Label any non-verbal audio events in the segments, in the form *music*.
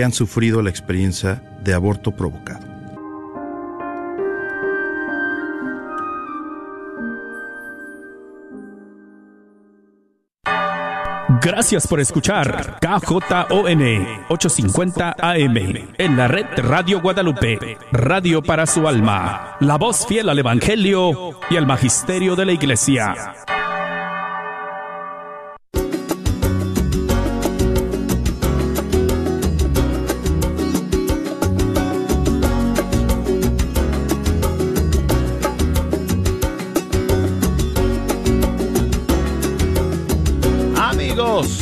que han sufrido la experiencia de aborto provocado. Gracias por escuchar KJON 850 AM en la red Radio Guadalupe, radio para su alma, la voz fiel al Evangelio y al Magisterio de la Iglesia.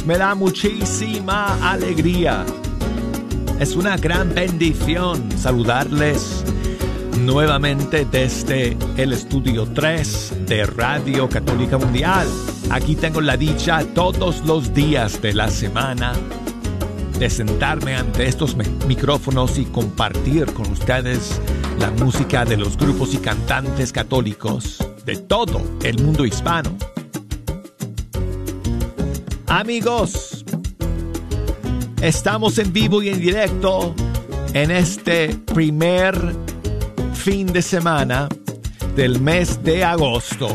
Me da muchísima alegría. Es una gran bendición saludarles nuevamente desde el estudio 3 de Radio Católica Mundial. Aquí tengo la dicha todos los días de la semana de sentarme ante estos micrófonos y compartir con ustedes la música de los grupos y cantantes católicos de todo el mundo hispano. Amigos, estamos en vivo y en directo en este primer fin de semana del mes de agosto.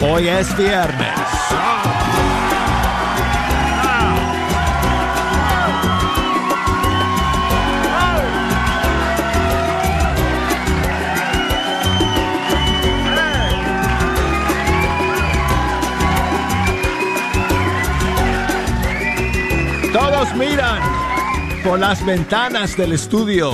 Hoy es viernes. Miran por las ventanas del estudio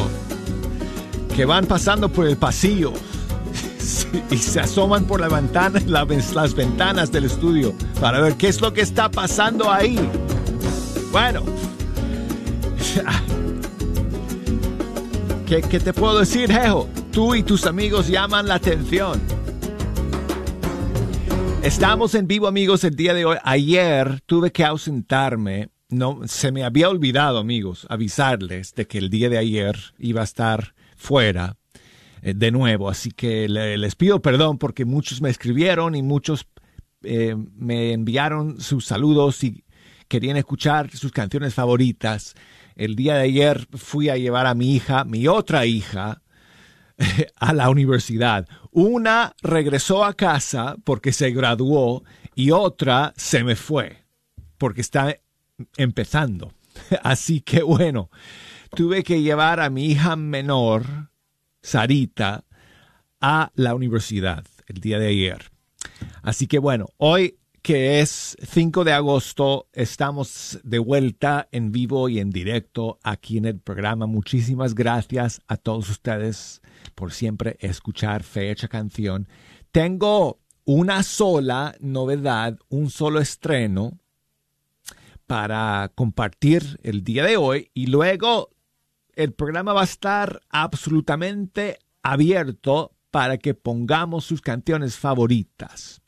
que van pasando por el pasillo *laughs* y se asoman por la ventana, las ventanas del estudio para ver qué es lo que está pasando ahí. Bueno, *laughs* ¿qué, qué te puedo decir, Jejo? Tú y tus amigos llaman la atención. Estamos en vivo, amigos, el día de hoy. Ayer tuve que ausentarme no, se me había olvidado, amigos, avisarles de que el día de ayer iba a estar fuera eh, de nuevo. Así que les pido perdón porque muchos me escribieron y muchos eh, me enviaron sus saludos y querían escuchar sus canciones favoritas. El día de ayer fui a llevar a mi hija, mi otra hija, *laughs* a la universidad. Una regresó a casa porque se graduó y otra se me fue porque está empezando. *laughs* Así que bueno, tuve que llevar a mi hija menor, Sarita, a la universidad el día de ayer. Así que bueno, hoy que es 5 de agosto, estamos de vuelta en vivo y en directo aquí en el programa. Muchísimas gracias a todos ustedes por siempre escuchar Fecha Canción. Tengo una sola novedad, un solo estreno para compartir el día de hoy y luego el programa va a estar absolutamente abierto para que pongamos sus canciones favoritas.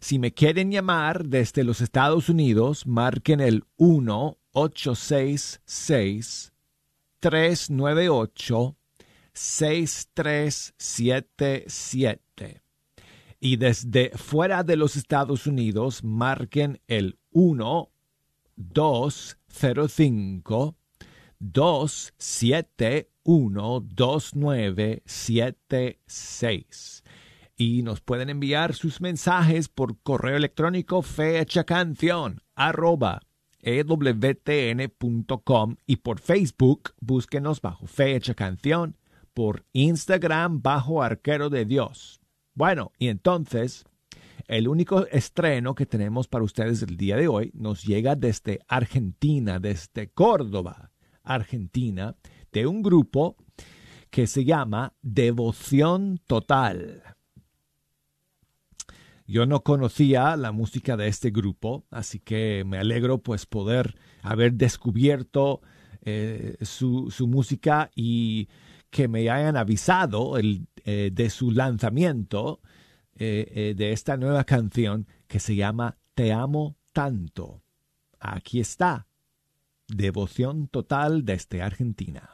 Si me quieren llamar desde los Estados Unidos, marquen el 1-866-398-6377. Y desde fuera de los Estados Unidos, marquen el 1 205 271 2976 y nos pueden enviar sus mensajes por correo electrónico fecha canción arroba ewtn.com y por Facebook búsquenos bajo fecha canción, por Instagram bajo arquero de Dios. Bueno, y entonces el único estreno que tenemos para ustedes el día de hoy nos llega desde Argentina, desde Córdoba, Argentina, de un grupo que se llama Devoción Total. Yo no conocía la música de este grupo, así que me alegro pues poder haber descubierto eh, su, música y que me hayan avisado el, eh, de su lanzamiento eh, eh, de esta nueva canción que se llama Te amo tanto. Aquí está. Devoción total desde Argentina.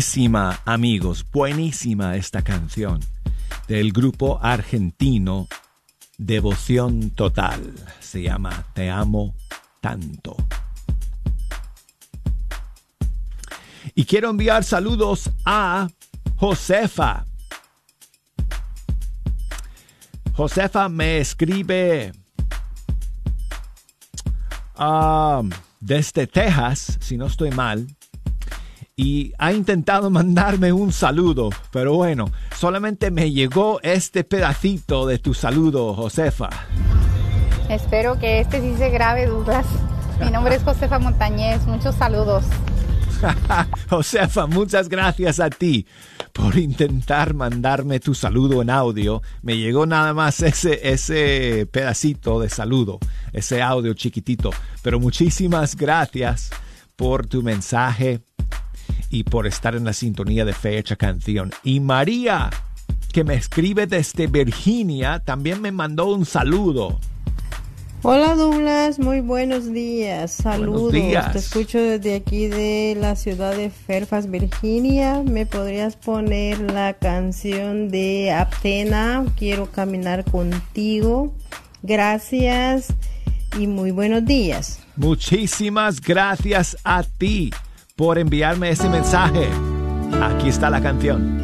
Buenísima, amigos, buenísima esta canción del grupo argentino Devoción Total. Se llama Te amo tanto. Y quiero enviar saludos a Josefa. Josefa me escribe ah, desde Texas, si no estoy mal y ha intentado *laughs* mandarme un saludo, pero bueno, solamente me llegó este pedacito de tu saludo, Josefa. Espero que este sí se grabe, Douglas. Mi nombre es Josefa Montañez, muchos saludos. *laughs* Josefa, muchas gracias a ti por intentar mandarme tu saludo en audio. Me llegó nada más ese, ese pedacito de saludo, ese audio chiquitito. Pero muchísimas gracias por tu mensaje y por estar en la sintonía de Fecha Canción. Y María, que me escribe desde Virginia, también me mandó un saludo. Hola Douglas, muy buenos días. Saludos. Te escucho desde aquí de la ciudad de Fairfax, Virginia. ¿Me podrías poner la canción de Aptena? Quiero caminar contigo. Gracias y muy buenos días. Muchísimas gracias a ti por enviarme ese mensaje. Aquí está la canción.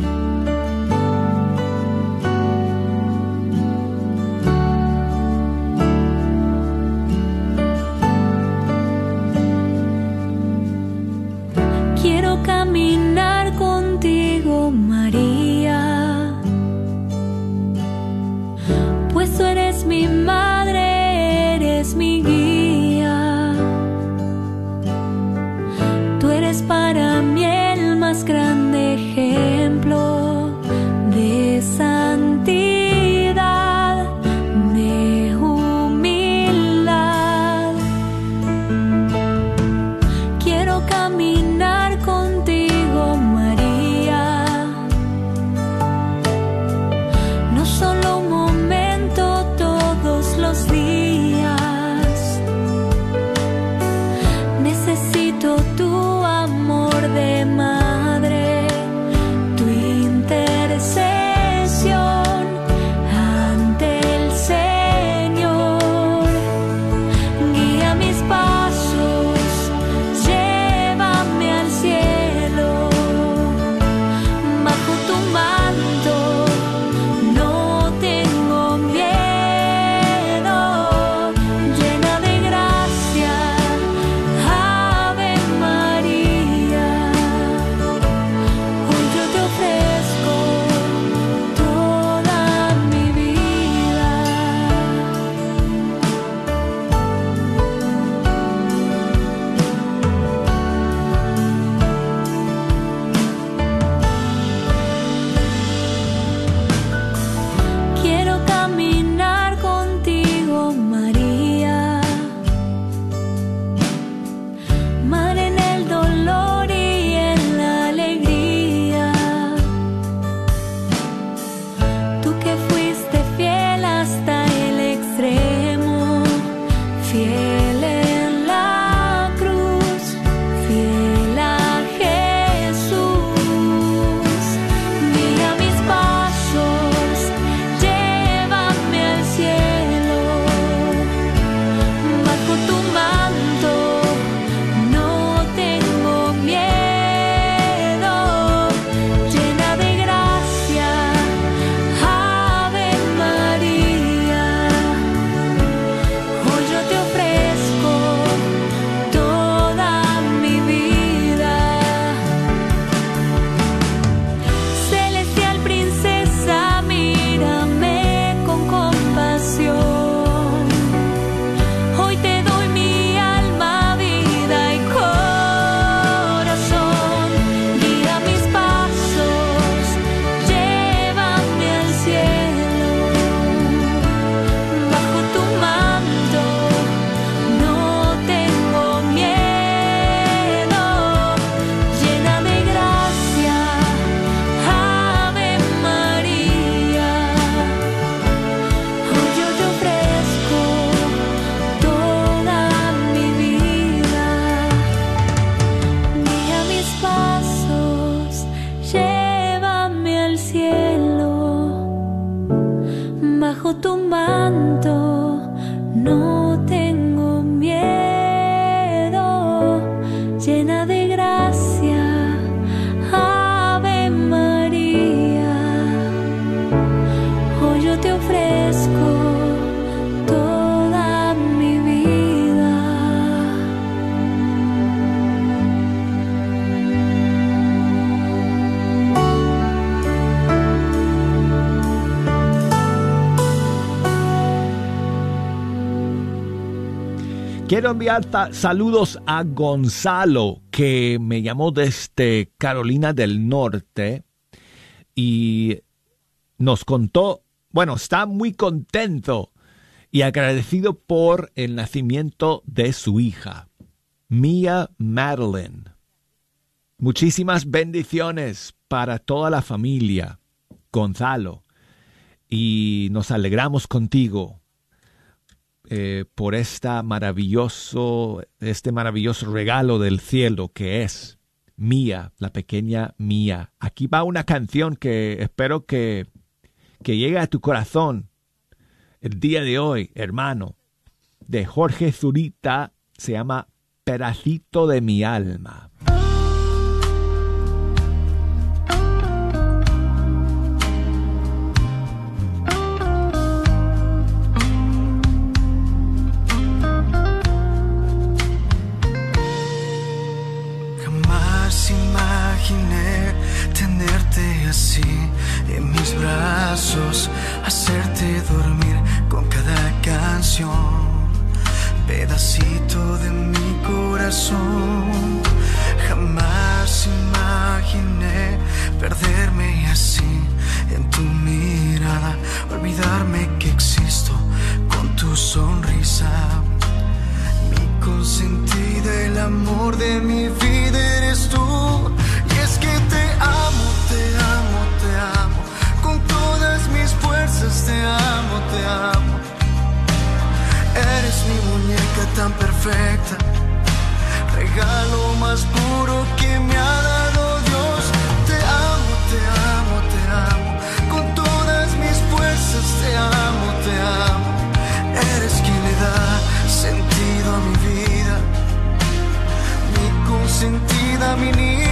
Quiero caminar para mí enviar saludos a Gonzalo, que me llamó desde Carolina del Norte y nos contó, bueno, está muy contento y agradecido por el nacimiento de su hija, Mia Madeline. Muchísimas bendiciones para toda la familia, Gonzalo, y nos alegramos contigo eh, por esta maravilloso, este maravilloso regalo del cielo que es Mía, la pequeña Mía. Aquí va una canción que espero que, que llegue a tu corazón el día de hoy, hermano, de Jorge Zurita, se llama Pedacito de mi alma. Brazos, hacerte dormir con cada canción, pedacito de mi corazón. Jamás imaginé perderme así en tu mirada, olvidarme que existo con tu sonrisa. Mi consentida, el amor de mi vida eres tú, y es que te te amo, te amo. Eres mi muñeca tan perfecta, regalo más puro que me ha dado Dios. Te amo, te amo, te amo. Con todas mis fuerzas te amo, te amo. Eres quien le da sentido a mi vida, mi consentida, mi niña.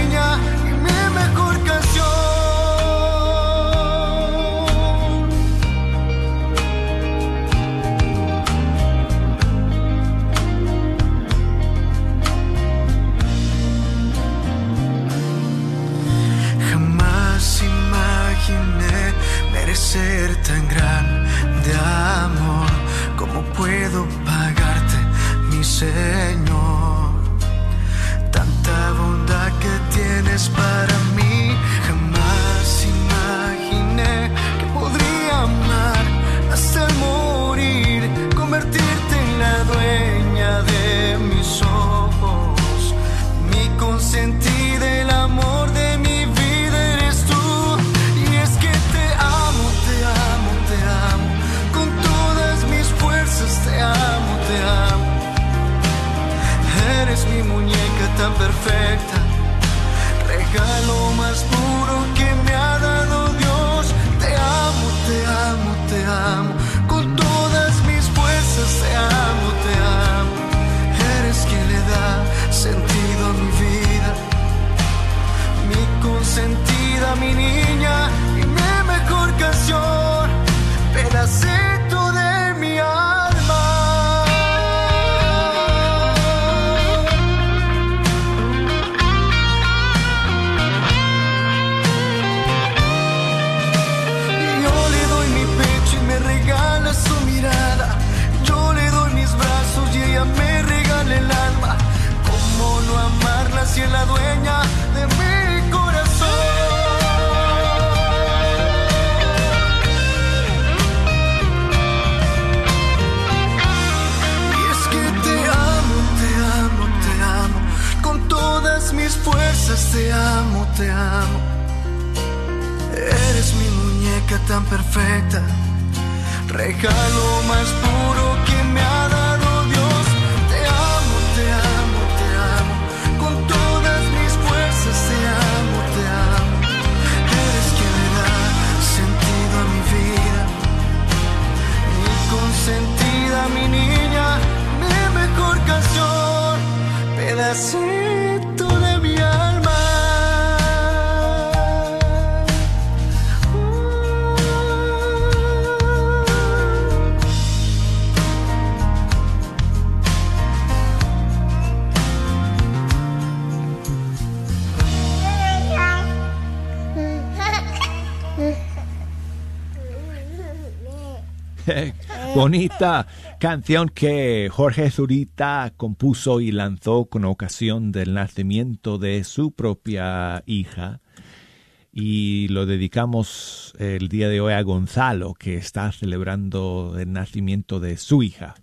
Tan perfecta, regalo más puro que me ha dado. *laughs* Bonita canción que Jorge Zurita compuso y lanzó con ocasión del nacimiento de su propia hija. Y lo dedicamos el día de hoy a Gonzalo, que está celebrando el nacimiento de su hija.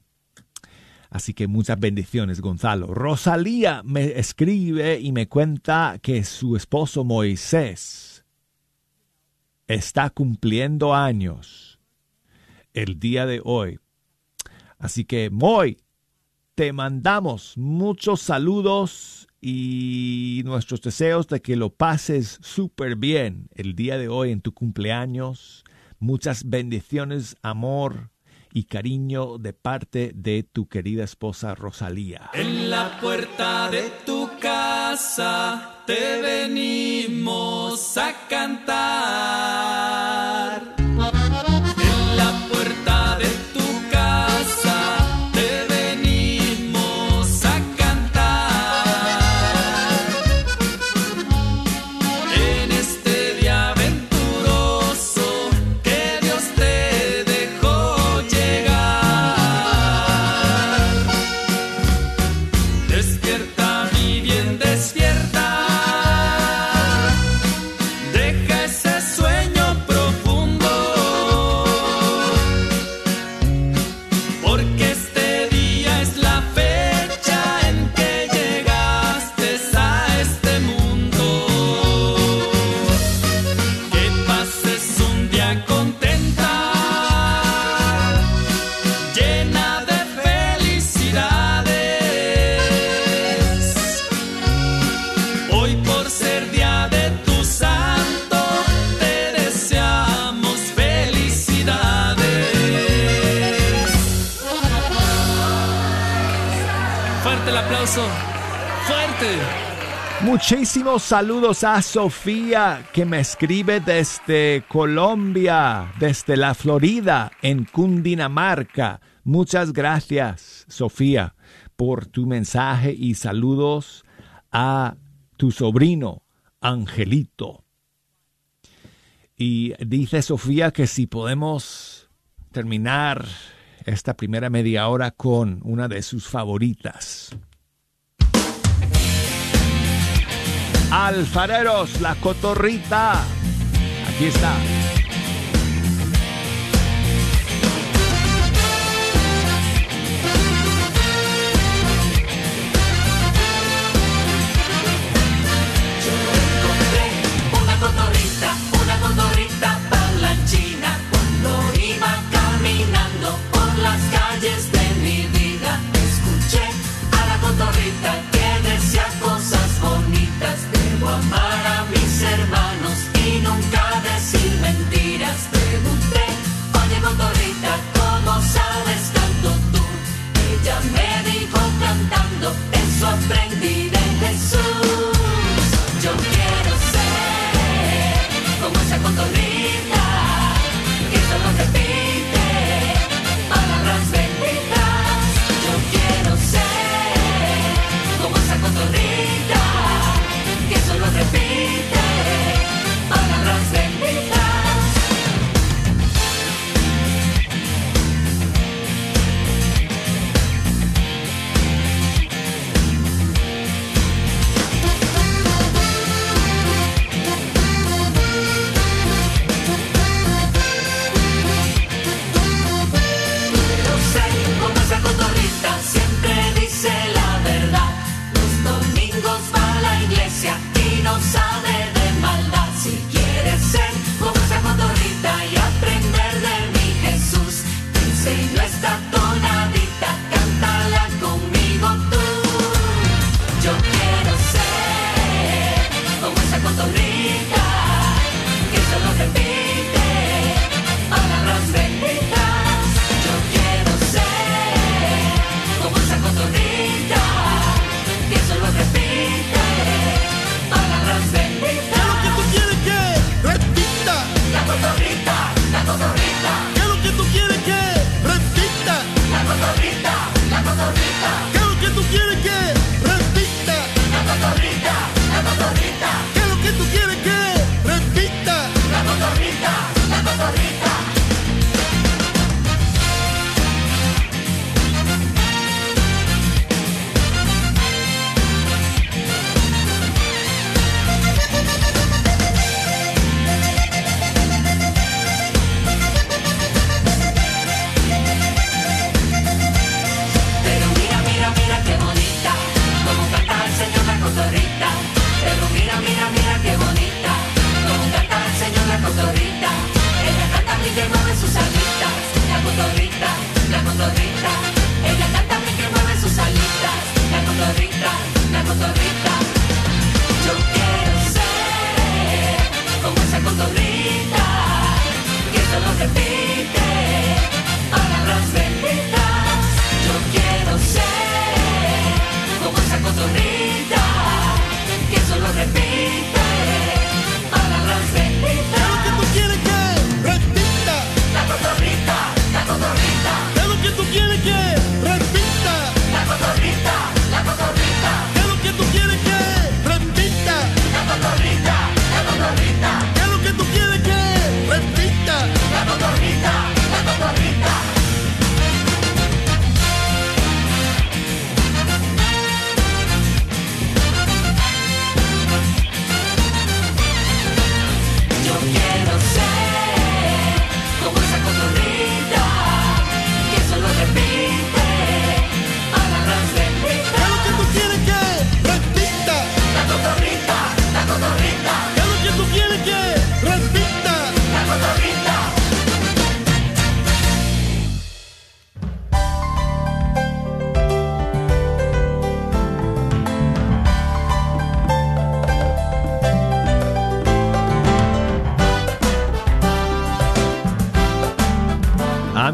Así que muchas bendiciones, Gonzalo. Rosalía me escribe y me cuenta que su esposo Moisés está cumpliendo años el día de hoy. Así que, Moy, te mandamos muchos saludos y nuestros deseos de que lo pases súper bien el día de hoy en tu cumpleaños. Muchas bendiciones, amor y cariño de parte de tu querida esposa Rosalía. En la puerta de tu casa te venimos a cantar. Saludos a Sofía que me escribe desde Colombia, desde la Florida, en Cundinamarca. Muchas gracias, Sofía, por tu mensaje y saludos a tu sobrino, Angelito. Y dice Sofía que si podemos terminar esta primera media hora con una de sus favoritas. Alfareros, la cotorrita. Aquí está.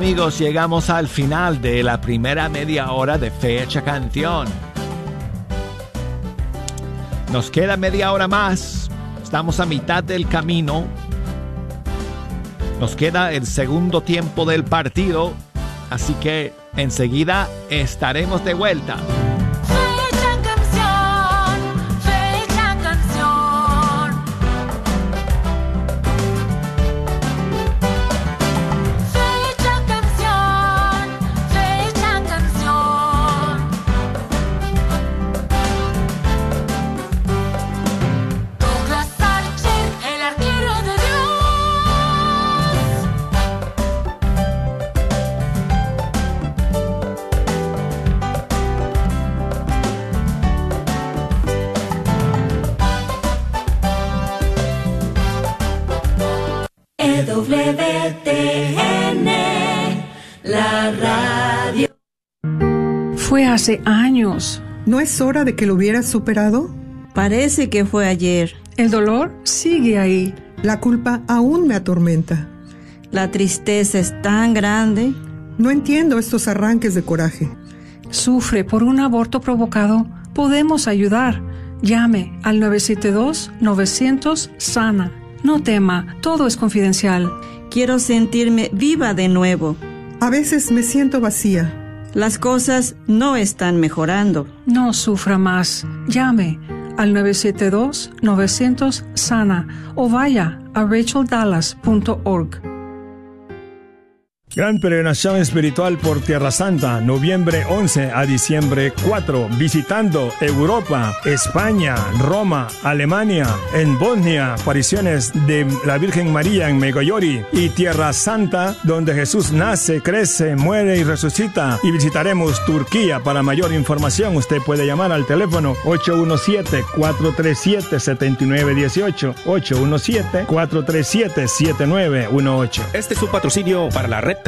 Amigos, llegamos al final de la primera media hora de Fecha Canción. Nos queda media hora más. Estamos a mitad del camino. Nos queda el segundo tiempo del partido. Así que enseguida estaremos de vuelta. Hace años. ¿No es hora de que lo hubieras superado? Parece que fue ayer. El dolor sigue ahí. La culpa aún me atormenta. La tristeza es tan grande. No entiendo estos arranques de coraje. Sufre por un aborto provocado. Podemos ayudar. Llame al 972-900-SANA. No tema, todo es confidencial. Quiero sentirme viva de nuevo. A veces me siento vacía. Las cosas no están mejorando. No sufra más. Llame al 972-900-SANA o vaya a racheldallas.org. Gran peregrinación espiritual por Tierra Santa, noviembre 11 a diciembre 4, visitando Europa, España, Roma, Alemania, en Bosnia, apariciones de la Virgen María en Megoyori y Tierra Santa, donde Jesús nace, crece, muere y resucita. Y visitaremos Turquía. Para mayor información, usted puede llamar al teléfono 817-437-7918. 817-437-7918. Este es su patrocinio para la red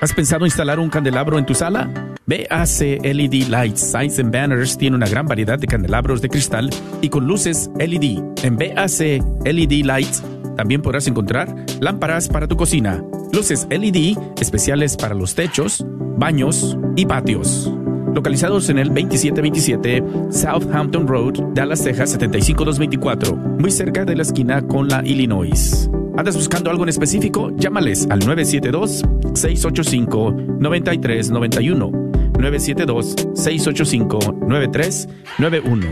¿Has pensado instalar un candelabro en tu sala? BAC LED Lights, Signs and Banners tiene una gran variedad de candelabros de cristal y con luces LED. En BAC LED Lights también podrás encontrar lámparas para tu cocina, luces LED especiales para los techos, baños y patios. Localizados en el 2727 Southampton Road, Dallas, Texas 75224, muy cerca de la esquina con la Illinois. ¿Andas buscando algo en específico? Llámales al 972-685-9391. 972-685-9391.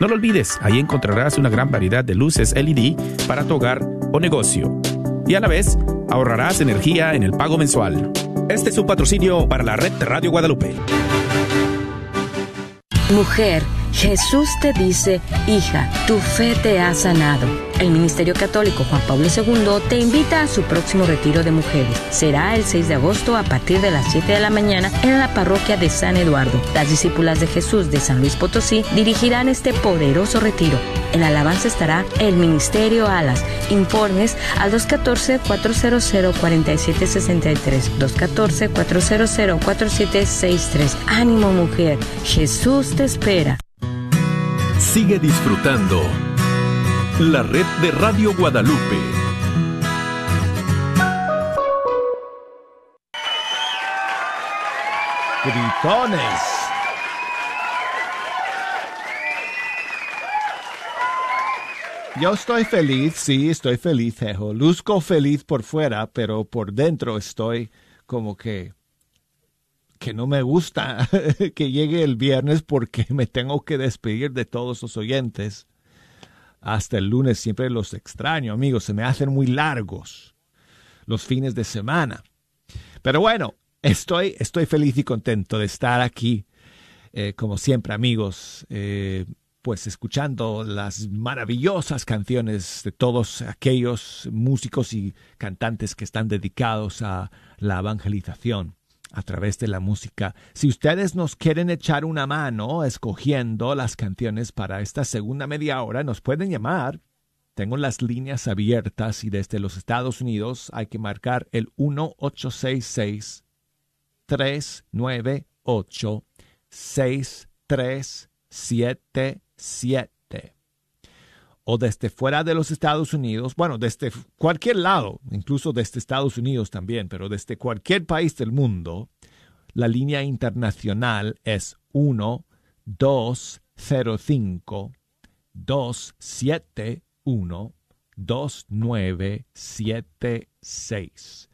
No lo olvides, ahí encontrarás una gran variedad de luces LED para tu hogar o negocio. Y a la vez, ahorrarás energía en el pago mensual. Este es un patrocinio para la red Radio Guadalupe. Mujer, Jesús te dice, hija, tu fe te ha sanado. El Ministerio Católico Juan Pablo II te invita a su próximo retiro de mujeres. Será el 6 de agosto a partir de las 7 de la mañana en la parroquia de San Eduardo. Las discípulas de Jesús de San Luis Potosí dirigirán este poderoso retiro. En la alabanza estará el Ministerio Alas. Informes al 214-400-4763. 214-400-4763. Ánimo mujer, Jesús te espera. Sigue disfrutando la red de Radio Guadalupe. Gritones. Yo estoy feliz, sí, estoy feliz, Jejo. Luzco feliz por fuera, pero por dentro estoy como que que no me gusta *laughs* que llegue el viernes porque me tengo que despedir de todos los oyentes. Hasta el lunes siempre los extraño, amigos, se me hacen muy largos los fines de semana. Pero bueno, estoy, estoy feliz y contento de estar aquí, eh, como siempre, amigos, eh, pues escuchando las maravillosas canciones de todos aquellos músicos y cantantes que están dedicados a la evangelización a través de la música. Si ustedes nos quieren echar una mano escogiendo las canciones para esta segunda media hora, nos pueden llamar. Tengo las líneas abiertas y desde los Estados Unidos hay que marcar el 1866 398 63 77 o desde fuera de los Estados Unidos, bueno, desde cualquier lado, incluso desde Estados Unidos también, pero desde cualquier país del mundo, la línea internacional es 1 205 271 2976.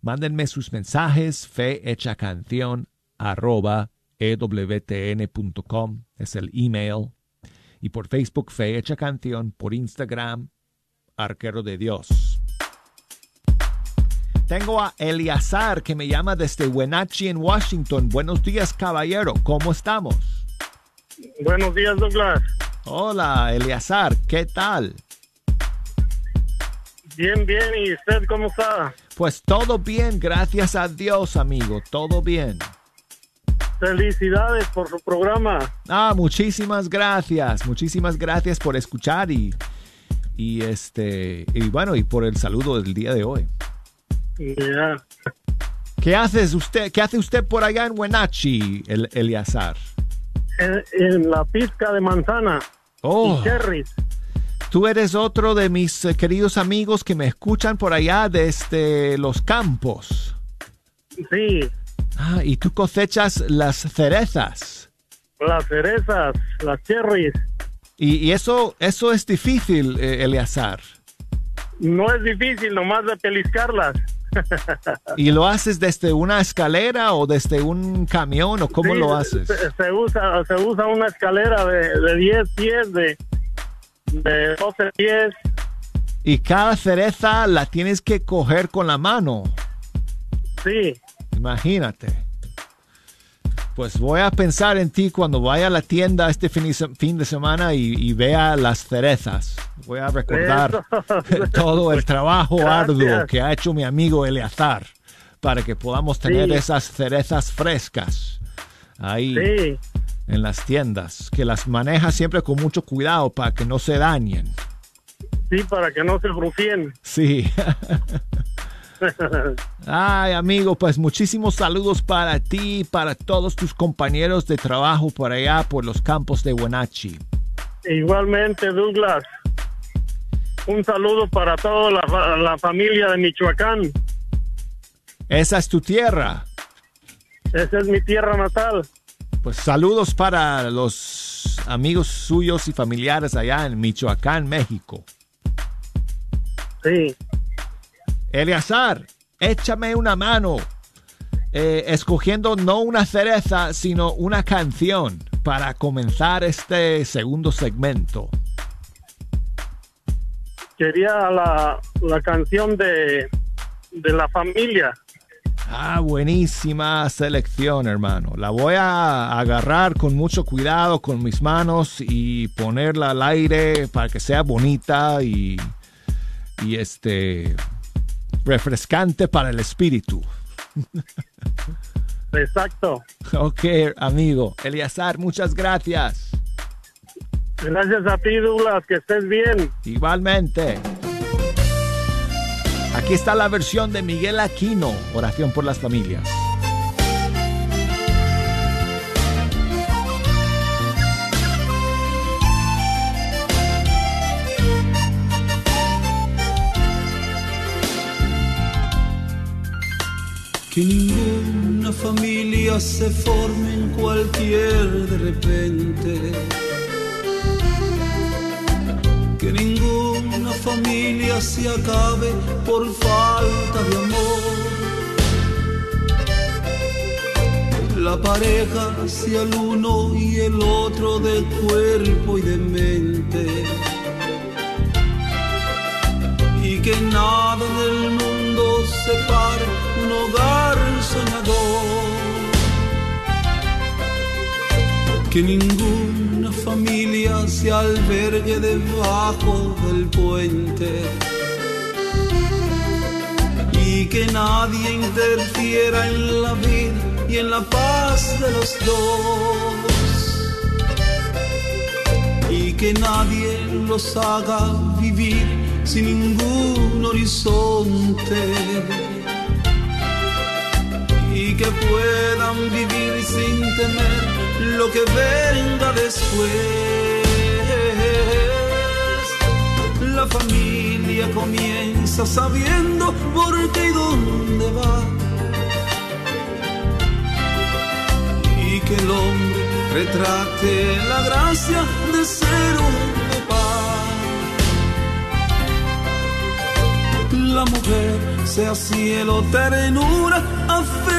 Mándenme sus mensajes, fe hecha canción, arroba ewtn.com, es el email. Y por Facebook, Fe Hecha Canción, por Instagram, Arquero de Dios. Tengo a Eliazar que me llama desde Wenatchee en Washington. Buenos días, caballero. ¿Cómo estamos? Buenos días, Douglas. Hola, Eliazar. ¿Qué tal? Bien, bien. ¿Y usted cómo está? Pues todo bien, gracias a Dios, amigo. Todo bien. Felicidades por su programa. Ah, muchísimas gracias. Muchísimas gracias por escuchar y, y este y bueno, y por el saludo del día de hoy. ¿Qué haces usted? ¿Qué hace usted por allá en Wenatchee, el Eliazar? En, la pizca de manzana. Oh. Y cherries. Tú eres otro de mis eh, queridos amigos que me escuchan por allá desde los campos. Sí. Ah, y tú cosechas las cerezas. Las cerezas, las cherries. Y, eso, eso es difícil, eh, Eleazar. No es difícil, nomás de peliscarlas. *laughs* ¿Y lo haces desde una escalera o desde un camión o cómo lo haces? Se, usa, se usa una escalera de, de 10 pies, de, de 12 pies. Y cada cereza la tienes que coger con la mano. Sí. Imagínate. Pues voy a pensar en ti cuando vaya a la tienda este fin de semana y, vea las cerezas. Voy a recordar *laughs* todo el trabajo *laughs* arduo que ha hecho mi amigo Eleazar para que podamos tener esas cerezas frescas ahí en las tiendas, que las maneja siempre con mucho cuidado para que no se dañen. Sí, para que no se rufien. Sí. *laughs* Ay, amigo, pues muchísimos saludos para ti, para todos tus compañeros de trabajo por allá, por los campos de Wenatchee. Igualmente, Douglas. Un saludo para toda la, familia de Michoacán. Esa es tu tierra. Esa es mi tierra natal. Pues saludos para los amigos suyos y familiares allá en Michoacán, México. Sí. Eleazar, échame una mano. Eh, escogiendo no una cereza, sino una canción para comenzar este segundo segmento. Quería la, canción de, de la familia. Ah, buenísima selección, hermano. La voy a agarrar con mucho cuidado con mis manos y ponerla al aire para que sea bonita y, y este refrescante para el espíritu. Exacto. Ok, amigo. Eliazar, muchas gracias. Gracias a ti, Douglas. Que estés bien. Igualmente. Aquí está la versión de Miguel Aquino, Oración por las Familias. Que ninguna familia se forme en cualquier de repente. Que ninguna familia se acabe por falta de amor. La pareja sea el uno y el otro de cuerpo y de mente. Y que nada del mundo separe un hogar soñador. Que ninguna familia se albergue debajo del puente. Y que nadie interfiera en la vida y en la paz de los dos. Y que nadie los haga vivir sin ningún horizonte que puedan vivir sin temer lo que venga después. La familia comienza sabiendo por qué y dónde va. Y que el hombre retrate la gracia de ser un la mujer sea cielo, ternura, afecto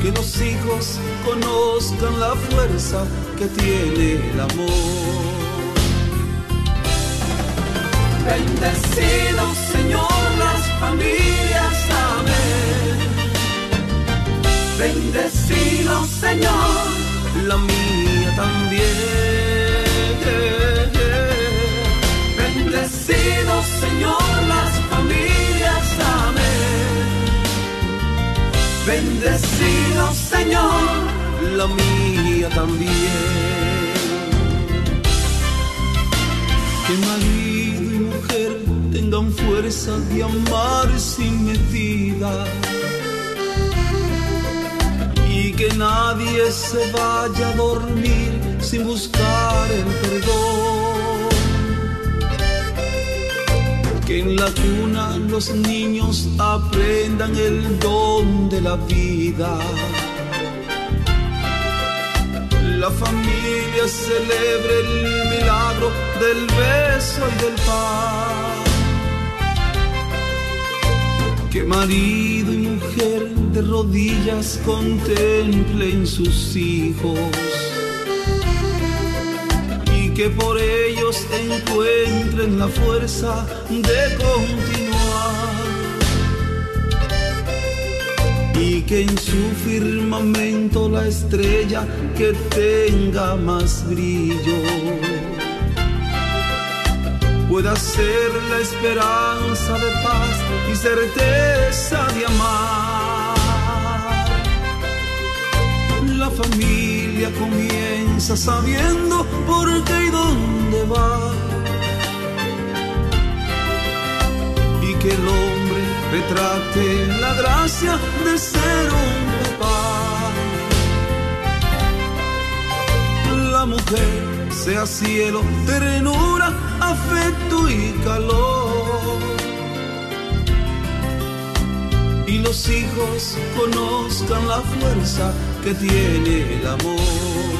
Que los hijos conozcan la fuerza que tiene el amor. Bendecido Señor las familias, amén. Bendecido Señor, la mía también. Bendecido Señor, la mía también. Que marido y mujer tengan fuerza de amar sin medida. Y que nadie se vaya a dormir sin buscar el perdón que en la cuna los niños aprendan el don de la vida. La familia celebre el milagro del beso y del pan. Que marido y mujer de rodillas contemplen sus hijos que por ellos encuentren la fuerza de continuar y que en su firmamento la estrella que tenga más brillo pueda ser la esperanza de paz y certeza de amar. La familia comienza sabiendo por qué y dónde va. Y que el hombre retrate la gracia de ser un papá. La mujer sea cielo, ternura, afecto y calor. Y los hijos conozcan la fuerza que tiene el amor.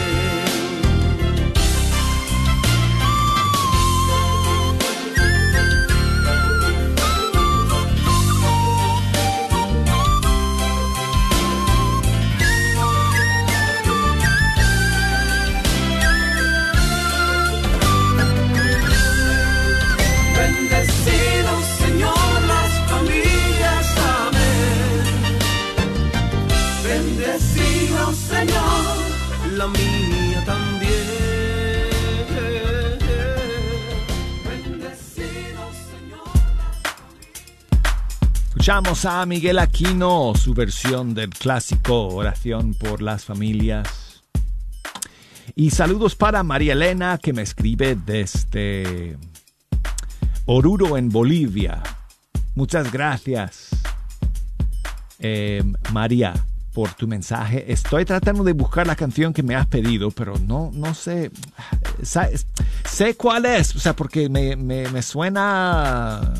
Escuchamos a Miguel Aquino, su versión del clásico Oración por las Familias. Y saludos para María Elena, que me escribe desde Oruro, en Bolivia. Muchas gracias, eh, María por tu mensaje. Estoy tratando de buscar la canción que me has pedido, pero no, no sé. Sé, cuál es, o sea, porque me, me, suena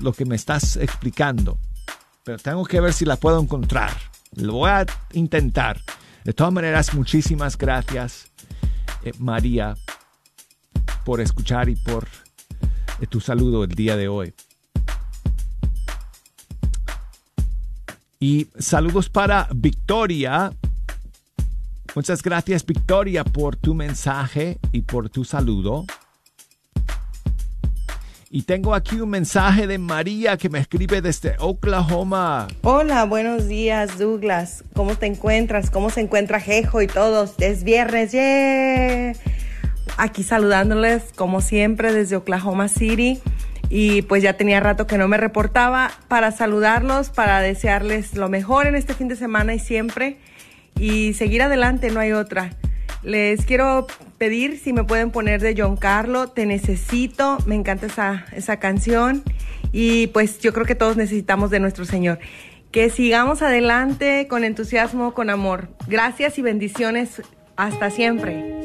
lo que me estás explicando. Pero tengo que ver si la puedo encontrar. Lo voy a intentar. De todas maneras, muchísimas gracias, eh, María, por escuchar y por eh, tu saludo el día de hoy. Y saludos para Victoria. Muchas gracias Victoria por tu mensaje y por tu saludo. Y tengo aquí un mensaje de María que me escribe desde Oklahoma. Hola, buenos días Douglas. ¿Cómo te encuentras? ¿Cómo se encuentra Jejo y todos? Es viernes, ¡yeah! Aquí saludándoles como siempre desde Oklahoma City. Y pues ya tenía rato que no me reportaba para saludarlos, para desearles lo mejor en este fin de semana y siempre. Y seguir adelante, no hay otra. Les quiero pedir si me pueden poner de John Carlo, Te Necesito, me encanta esa, esa canción y pues yo creo que todos necesitamos de nuestro Señor. Que sigamos adelante con entusiasmo, con amor. Gracias y bendiciones. Hasta siempre.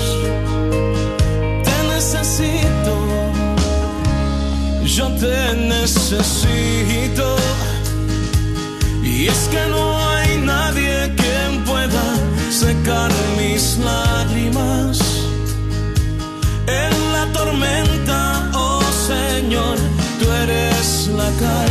Yo te necesito. Y es que no hay nadie quien pueda secar mis lágrimas. En la tormenta, oh Señor, tú eres la calma.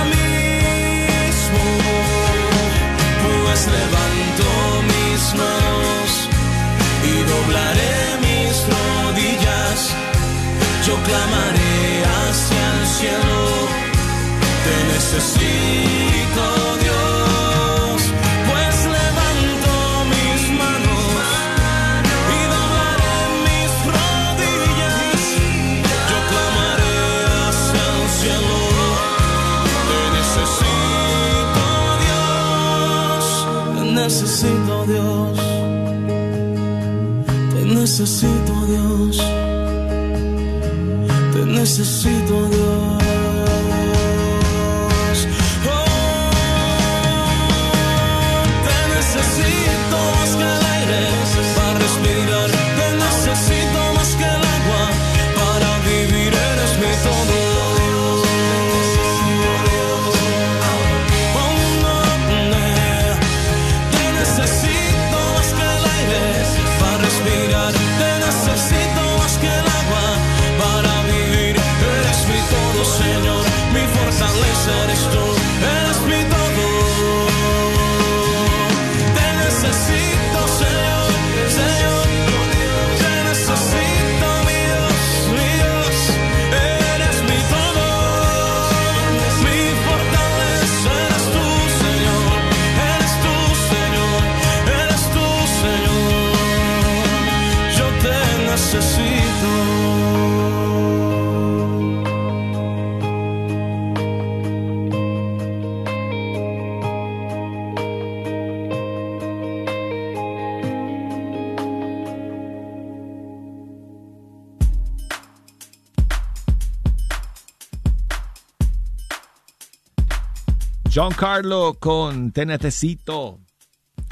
Pues levanto mis manos y doblaré mis rodillas. Yo clamaré hacia el cielo, te necesito necesito Dios necesito Dios. John Carlo con Te Necesito.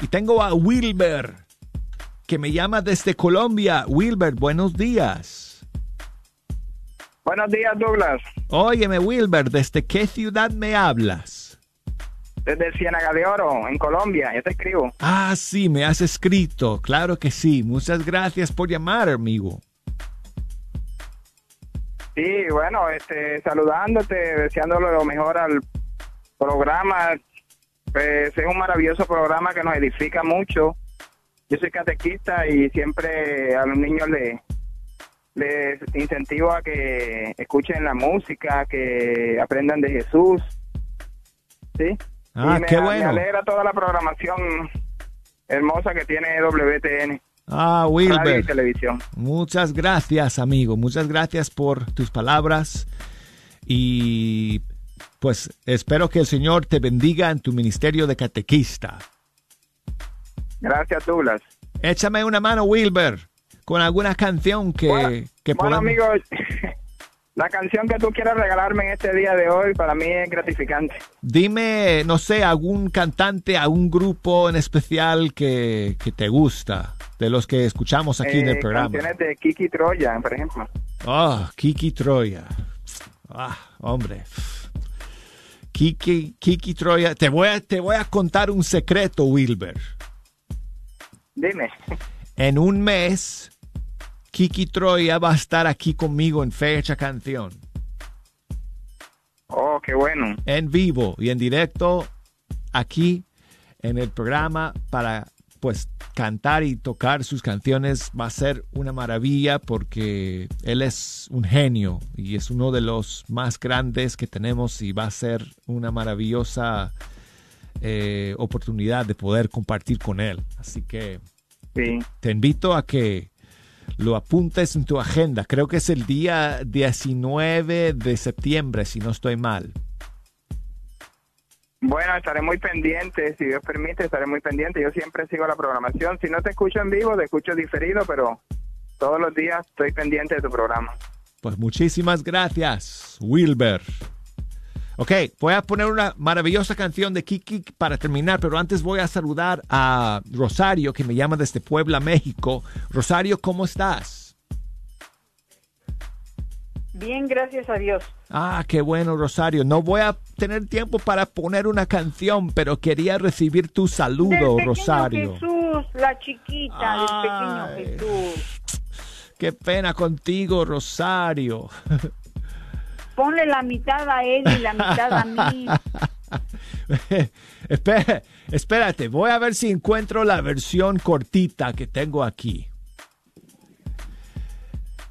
Y tengo a Wilber, que me llama desde Colombia. Wilber, buenos días. Buenos días, Douglas. Óyeme, Wilber, ¿desde qué ciudad me hablas? Desde Ciénaga de Oro, en Colombia. Yo te escribo. Ah, sí, me has escrito. Claro que sí. Muchas gracias por llamar, amigo. Sí, bueno, este, saludándote, deseándole lo mejor al programa. Pues, es un maravilloso programa que nos edifica mucho. Yo soy catequista y siempre a los niños les les incentivo a que escuchen la música, que aprendan de Jesús. ¿Sí? Ah, y me, qué me bueno. alegra toda la programación hermosa que tiene WTN. Ah, y Wilber. televisión. Muchas gracias, amigo. Muchas gracias por tus palabras. Y pues espero que el Señor te bendiga en tu ministerio de catequista. Gracias, Douglas. Échame una mano, Wilber, con alguna canción que, que Bueno, amigo, *laughs* la canción que tú quieras regalarme en este día de hoy para mí es gratificante. Dime, no sé, algún cantante, algún grupo en especial que, que te gusta, de los que escuchamos aquí en el Eh, programa. Canciones de Kiki Troya, por ejemplo. Ah, Kiki Troya. Ah, hombre. Kiki, Kiki Troya. Te voy, a, te voy a contar un secreto, Wilber. Dime. En un mes, Kiki Troya va a estar aquí conmigo en Fecha Canción. Oh, qué bueno. En vivo y en directo aquí en el programa para pues cantar y tocar sus canciones va a ser una maravilla porque él es un genio y es uno de los más grandes que tenemos y va a ser una maravillosa eh, oportunidad de poder compartir con él. Así que te invito a que lo apuntes en tu agenda. Creo que es el día 19 de septiembre, si no estoy mal. Bueno, estaré muy pendiente, si Dios permite, estaré muy pendiente. Yo siempre sigo la programación. Si no te escucho en vivo, te escucho diferido, pero todos los días estoy pendiente de tu programa. Pues muchísimas gracias, Wilber. Ok, voy a poner una maravillosa canción de Kiki para terminar, pero antes voy a saludar a Rosario, que me llama desde Puebla, México. Rosario, ¿cómo estás? Bien, gracias a Dios. Ah, qué bueno, Rosario. No voy a tener tiempo para poner una canción, pero quería recibir tu Del saludo, pequeño Rosario. Jesús, la chiquita del pequeño Jesús. Qué pena contigo, Rosario. *laughs* Ponle la mitad a él y la mitad a mí. *laughs* Espé- espérate, voy a ver si encuentro la versión cortita que tengo aquí.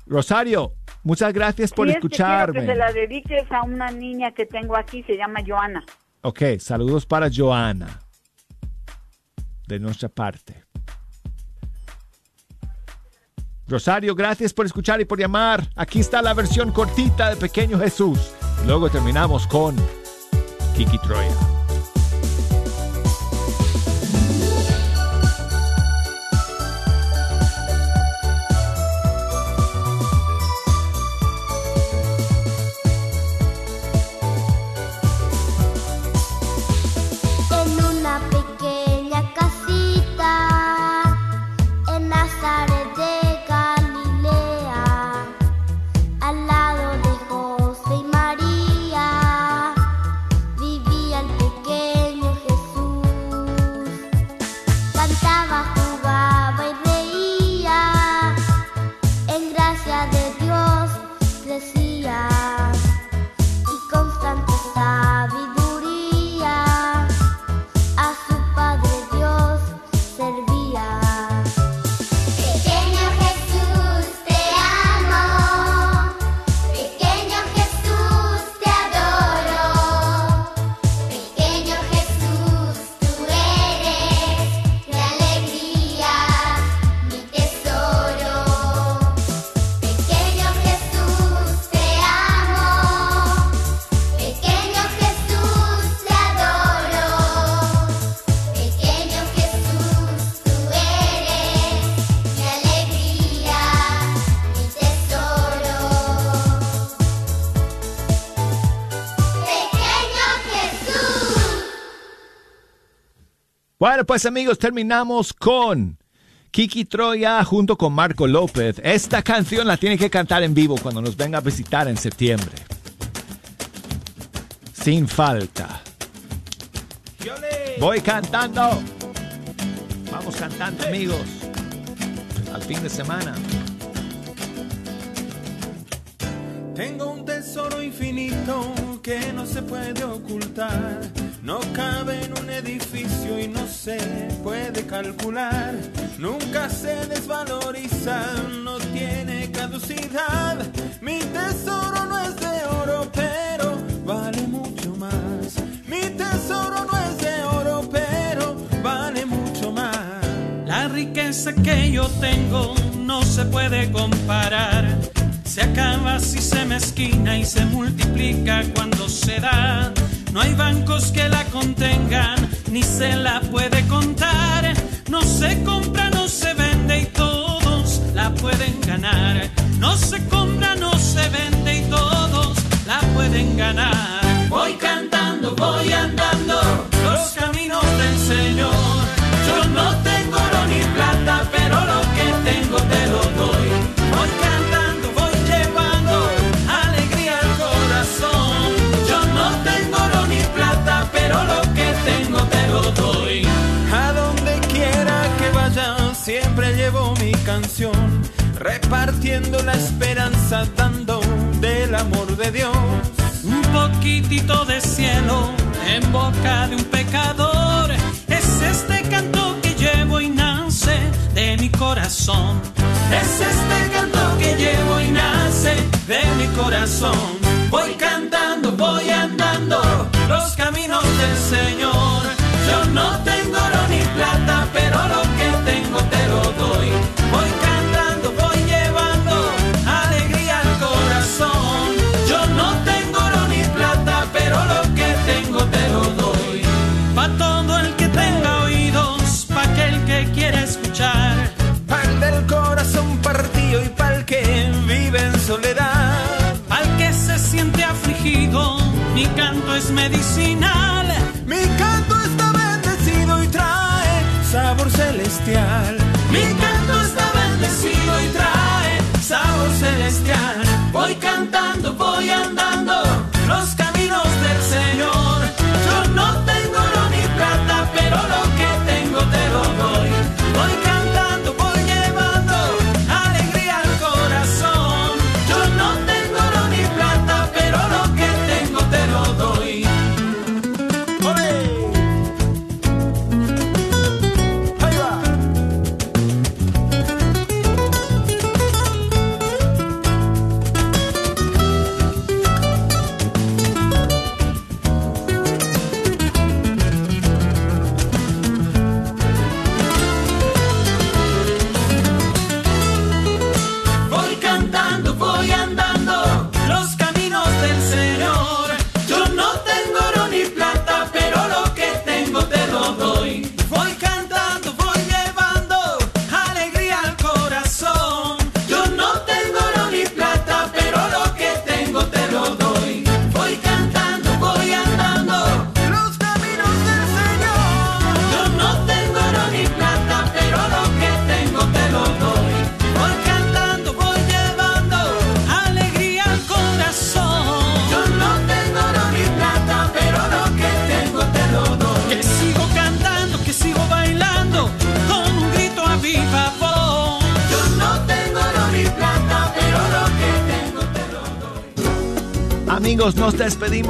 Rosario, muchas gracias por Y es que quiero escucharme. que se la dediques a una niña que tengo aquí, se llama Joana. Ok, saludos para Joana. De nuestra parte. Rosario, gracias por escuchar y por llamar. Aquí está la versión cortita de Pequeño Jesús. Luego terminamos con Kiki Troya. Bueno, pues amigos, terminamos con Kiki Troya junto con Marco López. Esta canción la tiene que cantar en vivo cuando nos venga a visitar en septiembre. Sin falta. Voy cantando. Vamos cantando, amigos. Al fin de semana. Tengo un tesoro infinito que no se puede ocultar. No cabe en un edificio y no se puede calcular. Nunca se desvaloriza, no tiene caducidad. Mi tesoro no es de oro, pero vale mucho más. Mi tesoro no es de oro, pero vale mucho más. La riqueza que yo tengo no se puede comparar. Se acaba si se mezquina y se multiplica cuando se da. No hay bancos que la contengan, ni se la puede contar. No se compra, no se vende y todos la pueden ganar. No se compra, no se vende y todos la pueden ganar. Voy cantando, voy andando los caminos del Señor. Yo no tengo repartiendo la esperanza, dando del amor de Dios. Un poquitito de cielo en boca de un pecador. Es este canto que llevo y nace de mi corazón. Es este canto que llevo y nace de mi corazón. Voy cantando, voy andando los caminos del Señor. Yo no tengo canto es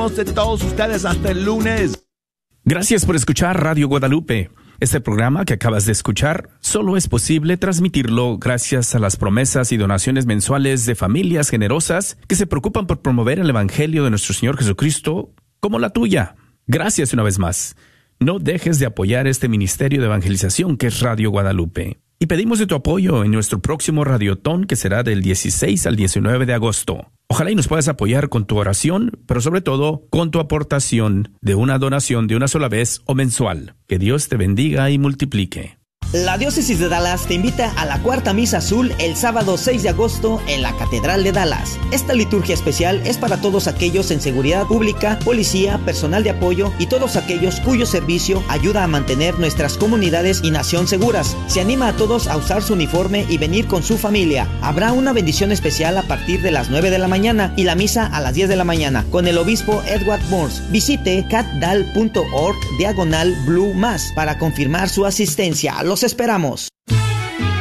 de todos ustedes hasta el lunes. Gracias por escuchar Radio Guadalupe. Este programa que acabas de escuchar solo es posible transmitirlo gracias a las promesas y donaciones mensuales de familias generosas que se preocupan por promover el Evangelio de nuestro Señor Jesucristo como la tuya. Gracias una vez más. No dejes de apoyar este ministerio de evangelización que es Radio Guadalupe. Y pedimos de tu apoyo en nuestro próximo Radiotón que será del 16 al 19 de agosto. Ojalá y nos puedas apoyar con tu oración, pero sobre todo con tu aportación de una donación de una sola vez o mensual. Que Dios te bendiga y multiplique. La diócesis de Dallas te invita a la cuarta misa azul el sábado 6 de agosto en la Catedral de Dallas. Esta liturgia especial es para todos aquellos en seguridad pública, policía, personal de apoyo y todos aquellos cuyo servicio ayuda a mantener nuestras comunidades y nación seguras. Se anima a todos a usar su uniforme y venir con su familia. Habrá una bendición especial a partir de las 9 de la mañana y la misa a las 10 de la mañana con el obispo Edward Morse. Visite catdal.org diagonal blue más para confirmar su asistencia. Los esperamos.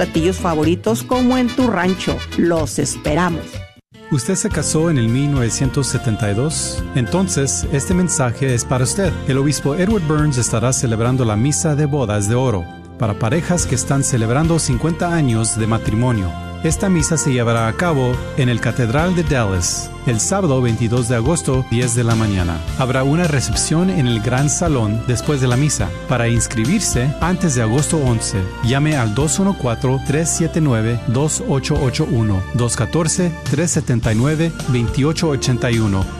platillos favoritos como en tu rancho. Los esperamos. ¿Usted se casó en el 1972? Entonces, este mensaje es para usted. El obispo Edward Burns estará celebrando la misa de bodas de oro para parejas que están celebrando 50 años de matrimonio. Esta misa se llevará a cabo en el Catedral de Dallas el sábado 22 de agosto 10 de la mañana. Habrá una recepción en el Gran Salón después de la misa. Para inscribirse antes de agosto 11, llame al 214-379-2881, 214-379-2881